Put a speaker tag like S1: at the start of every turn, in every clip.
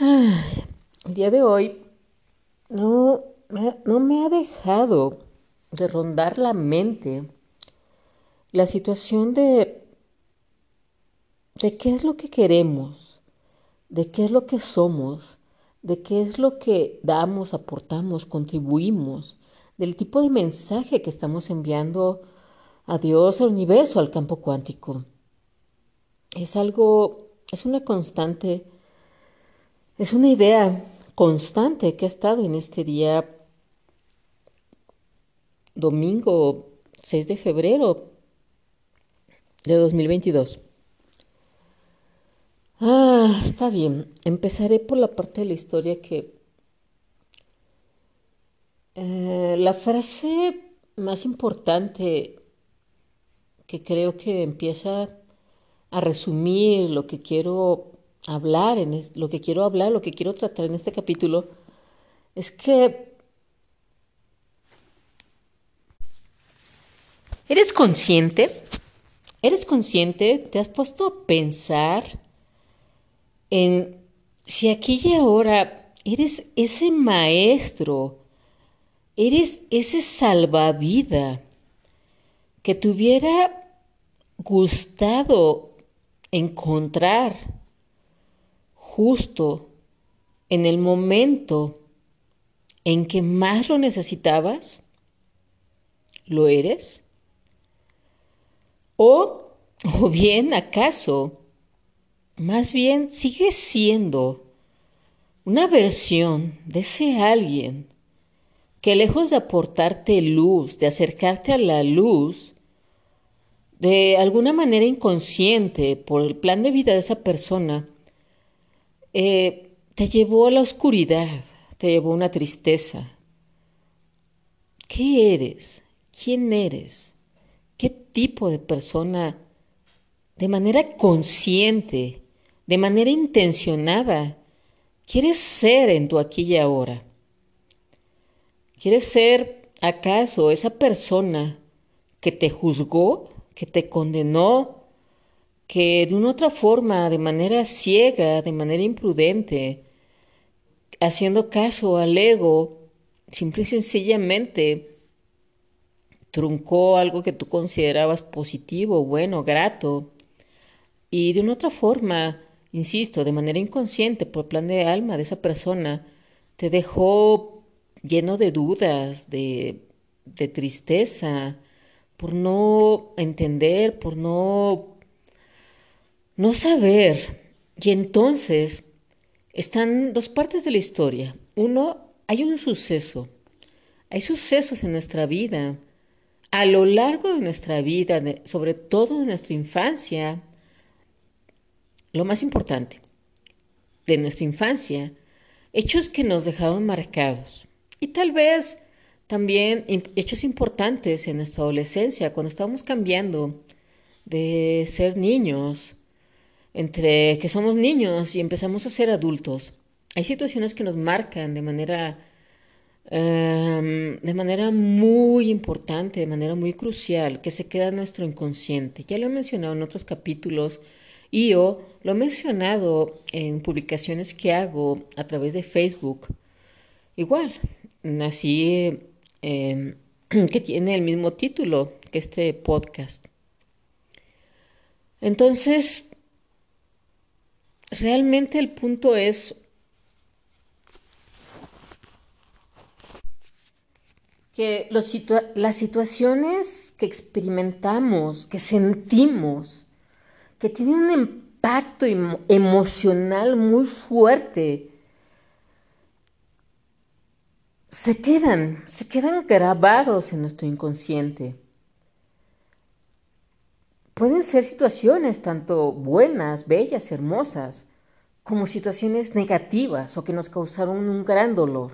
S1: El día de hoy no, no me ha dejado de rondar la mente la situación de, de qué es lo que queremos, de qué es lo que somos, de qué es lo que damos, aportamos, contribuimos, del tipo de mensaje que estamos enviando a Dios, al universo, al campo cuántico. Es algo, es una constante es una idea constante que ha estado en este día domingo 6 de febrero de 2022. Ah, está bien. Empezaré por la parte de la historia que eh, la frase más importante que creo que empieza a resumir lo que quiero hablar, en lo que quiero hablar, lo que quiero tratar en este capítulo, es que eres consciente, eres consciente, te has puesto a pensar en si aquí y ahora eres ese maestro, eres ese salvavida que te hubiera gustado encontrar justo en el momento en que más lo necesitabas? ¿Lo eres? ¿O, o bien acaso, más bien sigues siendo una versión de ese alguien que lejos de aportarte luz, de acercarte a la luz, de alguna manera inconsciente por el plan de vida de esa persona, eh, te llevó a la oscuridad, te llevó a una tristeza. ¿Qué eres? ¿Quién eres? ¿Qué tipo de persona de manera consciente, de manera intencionada, quieres ser en tu aquí y ahora? ¿Quieres ser acaso esa persona que te juzgó, que te condenó que de una otra forma, de manera ciega, de manera imprudente, haciendo caso al ego, simple y sencillamente truncó algo que tú considerabas positivo, bueno, grato, y de una otra forma, insisto, de manera inconsciente, por plan de alma de esa persona, te dejó lleno de dudas, de, de tristeza, por no entender, por no no saber. Y entonces están dos partes de la historia. Uno, hay un suceso. Hay sucesos en nuestra vida, a lo largo de nuestra vida, sobre todo de nuestra infancia. Lo más importante, de nuestra infancia, hechos que nos dejaron marcados. Y tal vez también hechos importantes en nuestra adolescencia, cuando estamos cambiando de ser niños entre que somos niños y empezamos a ser adultos. Hay situaciones que nos marcan de manera, em, de manera muy importante, de manera muy crucial, que se queda en nuestro inconsciente. Ya lo he mencionado en otros capítulos y yo lo he mencionado en publicaciones que hago a través de Facebook. Igual, así em, que tiene el mismo título que este podcast. Entonces, realmente el punto es que las situaciones que experimentamos, que sentimos, que tienen un impacto emocional muy fuerte, se quedan, se quedan grabados en nuestro inconsciente. Pueden ser situaciones tanto buenas, bellas, hermosas, como situaciones negativas o que nos causaron un gran dolor.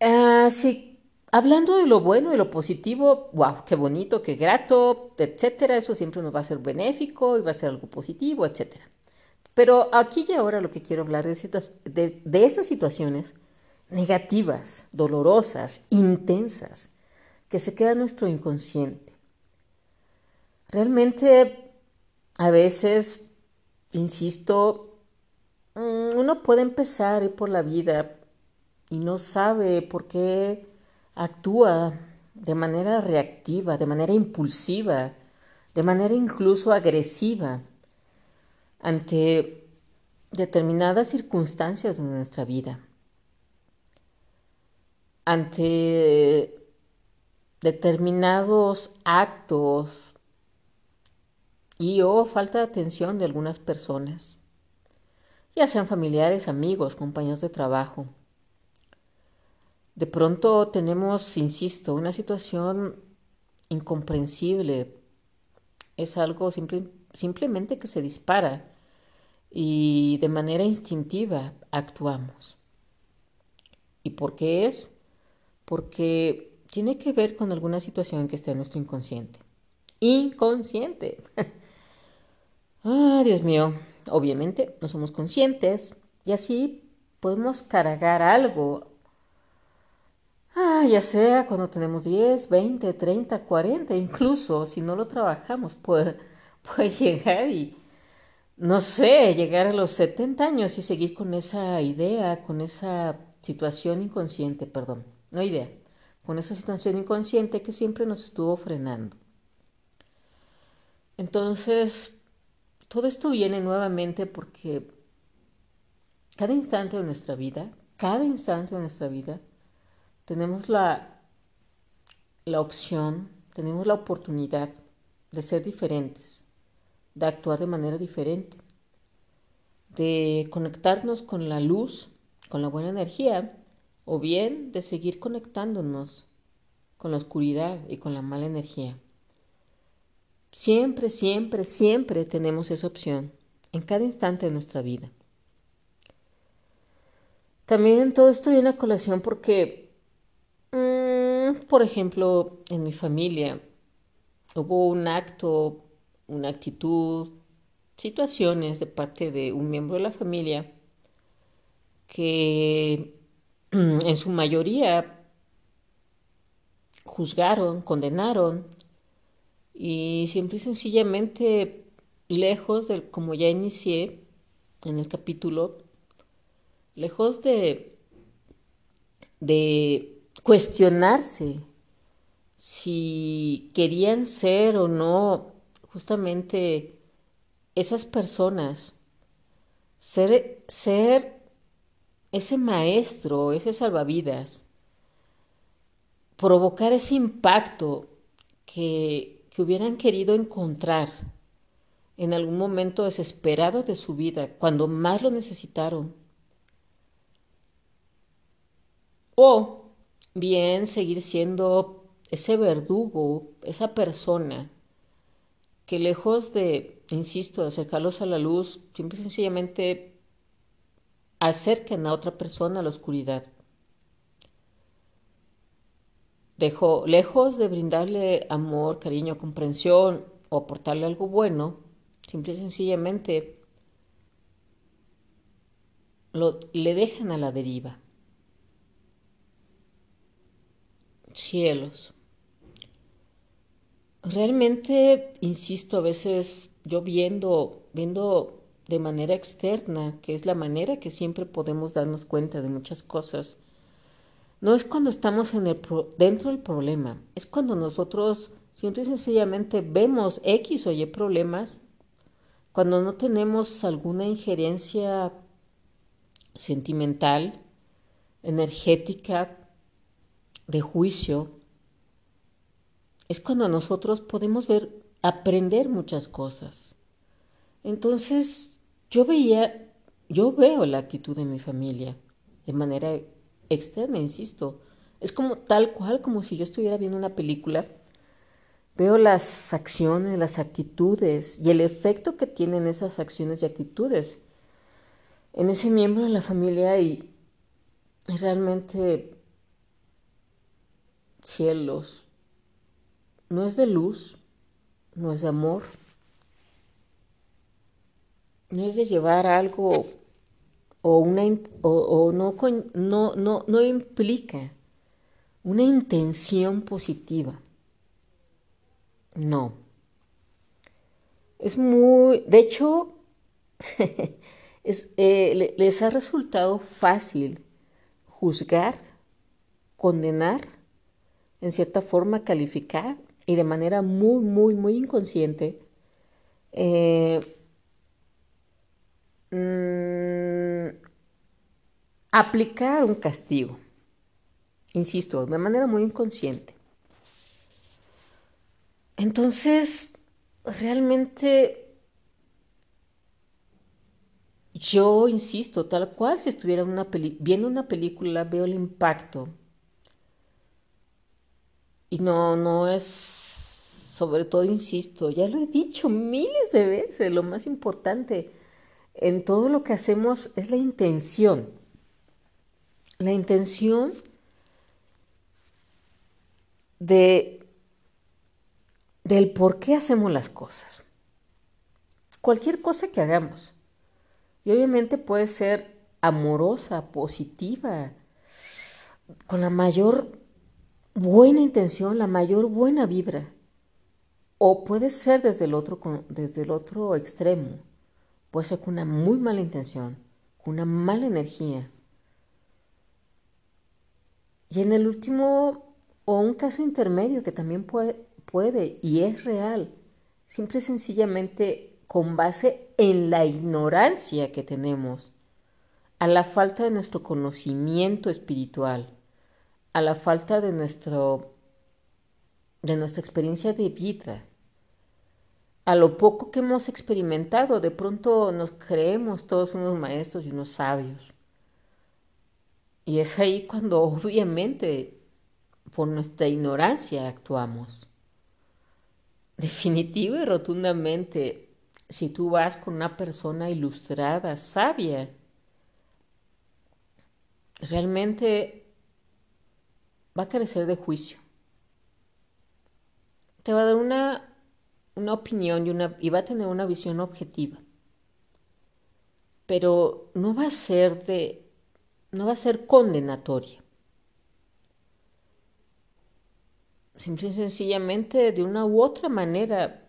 S1: Así, hablando de lo bueno, de lo positivo, wow, qué bonito, qué grato, etcétera, eso siempre nos va a ser benéfico y va a ser algo positivo, etcétera. Pero aquí y ahora lo que quiero hablar de esas situaciones negativas, dolorosas, intensas, que se quedan en nuestro inconsciente. Realmente, a veces, insisto, mm, uno puede empezar por la vida y no sabe por qué actúa de manera reactiva, de manera impulsiva, de manera incluso agresiva ante determinadas circunstancias de nuestra vida, ante determinados actos y o falta de atención de algunas personas, ya sean familiares, amigos, compañeros de trabajo. De pronto tenemos, insisto, una situación incomprensible. Es algo simplemente que se dispara y de manera instintiva actuamos. ¿Y por qué es? Porque tiene que ver con alguna situación que está en nuestro inconsciente. Inconsciente. ah, Dios mío. Obviamente no somos conscientes y así podemos cargar algo. Ah, ya sea cuando tenemos 10, 20, 30, 40, incluso si no lo trabajamos, puede, puede llegar y, no sé, llegar a los 70 años y seguir con esa idea, con esa situación inconsciente, perdón, no idea, con esa situación inconsciente que siempre nos estuvo frenando. Entonces, todo esto viene nuevamente porque cada instante de nuestra vida, cada instante de nuestra vida, tenemos la, la opción, tenemos la oportunidad de ser diferentes, de actuar de manera diferente, de conectarnos con la luz, con la buena energía, o bien de seguir conectándonos con la oscuridad y con la mala energía. Siempre, siempre, siempre tenemos esa opción en cada instante de nuestra vida. También todo esto viene a colación porque, mm, por ejemplo, en mi familia hubo un acto, una actitud, situaciones de parte de un miembro de la familia que en su mayoría juzgaron, condenaron y simple y sencillamente, lejos de, como ya inicié en el capítulo, lejos de, de cuestionarse si querían ser o no justamente esas personas, ser, ser ese maestro, ese salvavidas, provocar ese impacto que que hubieran querido encontrar en algún momento desesperado de su vida, cuando más lo necesitaron. O bien seguir siendo ese verdugo, esa persona que lejos de, insisto, de acercarlos a la luz, simple y sencillamente acerquen a otra persona a la oscuridad. Dejó, lejos de brindarle amor, cariño, comprensión o aportarle algo bueno, simple y sencillamente lo, le dejan a la deriva. Cielos. Realmente, insisto, a veces yo viendo, viendo de manera externa, que es la manera que siempre podemos darnos cuenta de muchas cosas, no es cuando estamos en el dentro del problema, es cuando nosotros simple y sencillamente vemos X o Y problemas, cuando no tenemos alguna injerencia sentimental, energética, de juicio, es cuando nosotros podemos ver, aprender muchas cosas. Entonces, yo veía, yo veo la actitud de mi familia de manera externa, insisto. Es como tal cual como si yo estuviera viendo una película. Veo las acciones, las actitudes y el efecto que tienen esas acciones y actitudes en ese miembro de la familia y realmente cielos, no es de luz, no es de amor, no es de llevar algo o, una, o, no, no, no, no implica una intención positiva. No. Es muy, de hecho, eh, les ha resultado fácil juzgar, condenar, en cierta forma calificar y de manera muy, muy, muy inconsciente eh, mm, aplicar un castigo. Insisto, de manera muy inconsciente. Entonces, realmente yo insisto, tal cual si estuviera una viendo una película, veo el impacto. Y no, no es, sobre todo, insisto, ya lo he dicho miles de veces, lo más importante en todo lo que hacemos es la intención. La intención de del por qué hacemos las cosas. Cualquier cosa que hagamos. Y obviamente puede ser amorosa, positiva, con la mayor buena intención, la mayor buena vibra. O puede ser desde el otro, desde el otro extremo. Puede ser con una muy mala intención, con una mala energía. Y en el último, o un caso intermedio que también puede, puede y es real, simple y sencillamente con base en la ignorancia que tenemos, a la falta de nuestro conocimiento espiritual, a la falta de nuestro de nuestra experiencia de vida, a lo poco que hemos experimentado, de pronto nos creemos todos unos maestros y unos sabios. Y es ahí cuando obviamente por nuestra ignorancia actuamos. Definitivo y rotundamente, si tú vas con una persona ilustrada, sabia, realmente va a carecer de juicio. Te va a dar una, una opinión y, una, va a tener una visión objetiva. Pero no va a ser de, no va a ser condenatoria. simple y sencillamente de una u otra manera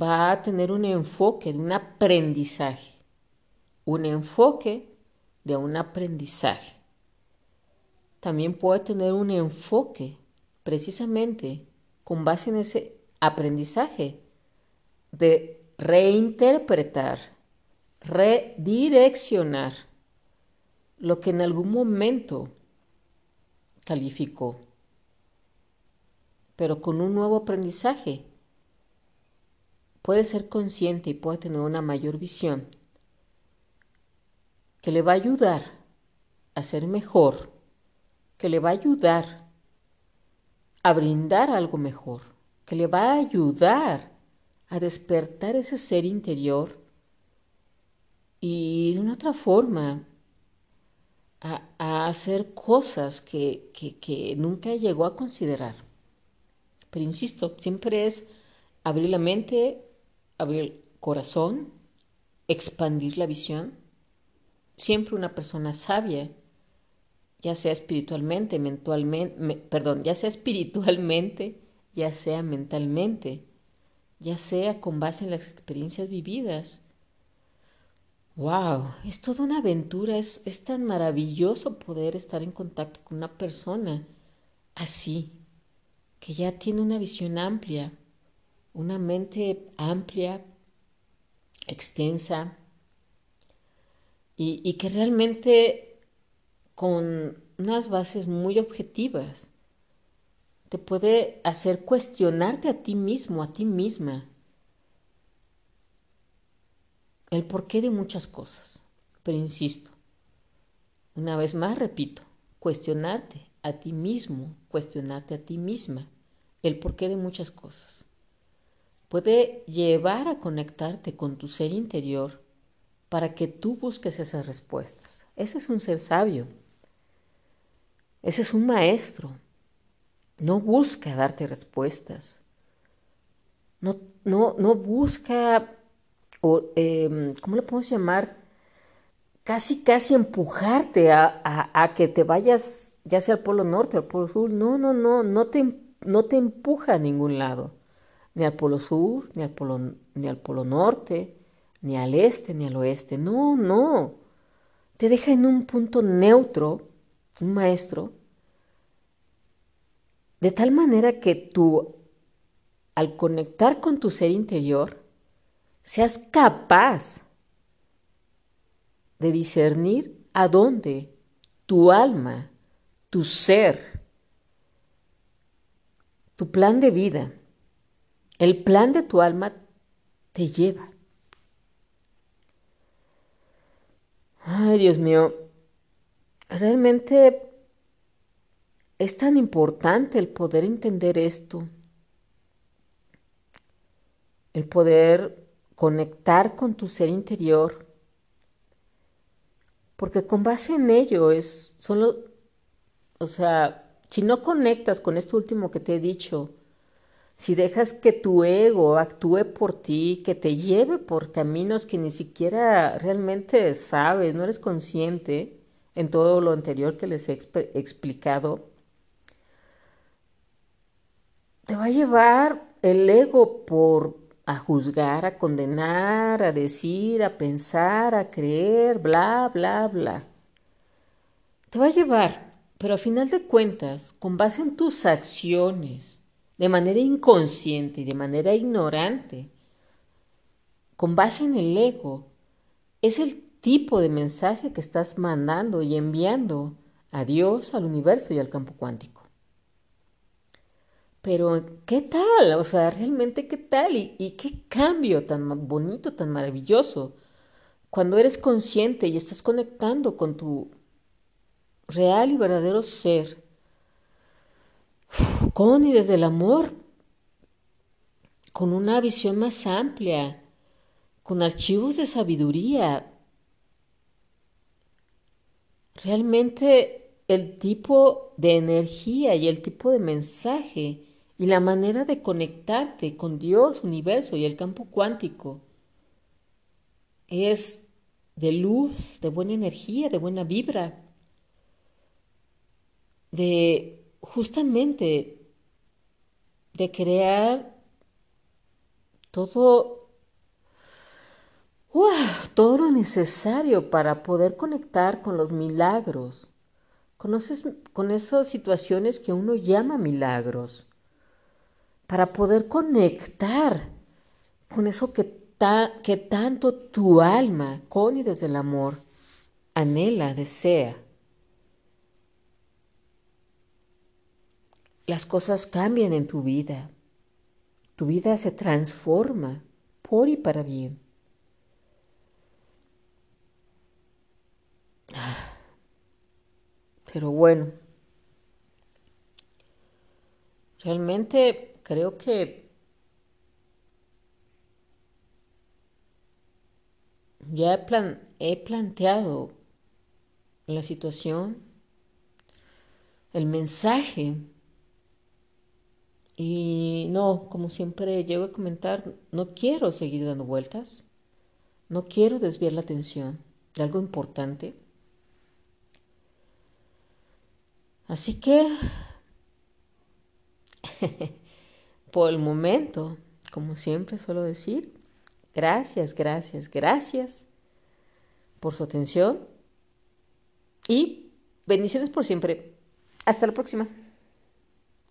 S1: va a tener un enfoque de un aprendizaje, un enfoque de un aprendizaje. También puede tener un enfoque precisamente con base en ese aprendizaje de reinterpretar, redireccionar lo que en algún momento calificó pero con un nuevo aprendizaje. Puede ser consciente y puede tener una mayor visión que le va a ayudar a ser mejor, que le va a ayudar a brindar algo mejor, que le va a ayudar a despertar ese ser interior y de una otra forma a, hacer cosas que, que nunca llegó a considerar. Pero insisto, siempre es abrir la mente, abrir el corazón, expandir la visión. Siempre una persona sabia, ya sea espiritualmente, mentalmente, perdón, ya sea espiritualmente, ya sea mentalmente, ya sea con base en las experiencias vividas. ¡Wow! Es toda una aventura, es, es tan maravilloso poder estar en contacto con una persona así, que ya tiene una visión amplia, una mente amplia, extensa, y, que realmente con unas bases muy objetivas te puede hacer cuestionarte a ti mismo, a ti misma, el porqué de muchas cosas. Pero insisto, una vez más repito, cuestionarte a ti mismo, cuestionarte a ti misma el porqué de muchas cosas. Puede llevar a conectarte con tu ser interior para que tú busques esas respuestas. Ese es un ser sabio. Ese es un maestro. No busca darte respuestas. No, no, no busca, o, em, ¿cómo le podemos llamar? Casi, casi empujarte a, que te vayas, ya sea al polo norte o al polo sur. No, no, no, no te, no te empuja a ningún lado. Ni al polo sur, ni al polo, ni al polo norte, ni al este, ni al oeste. No, no. Te deja en un punto neutro, un maestro, de tal manera que tú, al conectar con tu ser interior, seas capaz de discernir a dónde tu alma, tu ser, tu plan de vida, el plan de tu alma te lleva. Ay, Dios mío, realmente es tan importante el poder entender esto, el poder conectar con tu ser interior, porque con base en ello es solo, o sea, si no conectas con esto último que te he dicho, si dejas que tu ego actúe por ti, que te lleve por caminos que ni siquiera realmente sabes, no eres consciente en todo lo anterior que les he explicado, te va a llevar el ego por a juzgar, a condenar, a decir, a pensar, a creer, bla, bla, bla. Te va a llevar, pero a final de cuentas, con base en tus acciones, de manera inconsciente y de manera ignorante, con base en el ego, es el tipo de mensaje que estás mandando y enviando a Dios, al universo y al campo cuántico. Pero, ¿qué tal? O sea, realmente, ¿qué tal? ¿Y, qué cambio tan bonito, tan maravilloso? Cuando eres consciente y estás conectando con tu real y verdadero ser, con y desde el amor, con una visión más amplia, con archivos de sabiduría. Realmente el tipo de energía y el tipo de mensaje y la manera de conectarte con Dios, universo y el campo cuántico es de luz, de buena energía, de buena vibra, de justamente de crear todo, todo lo necesario para poder conectar con los milagros, con, con esas situaciones que uno llama milagros para poder conectar con eso que, que tanto tu alma, con y desde el amor, anhela, desea. Las cosas cambian en tu vida. Tu vida se transforma por y para bien. Pero bueno, realmente creo que ya he, planteado la situación, el mensaje. Y no, como siempre llego a comentar, no quiero seguir dando vueltas, no quiero desviar la atención de algo importante. Así que por el momento, como siempre suelo decir, gracias, gracias, gracias por su atención y bendiciones por siempre. Hasta la próxima.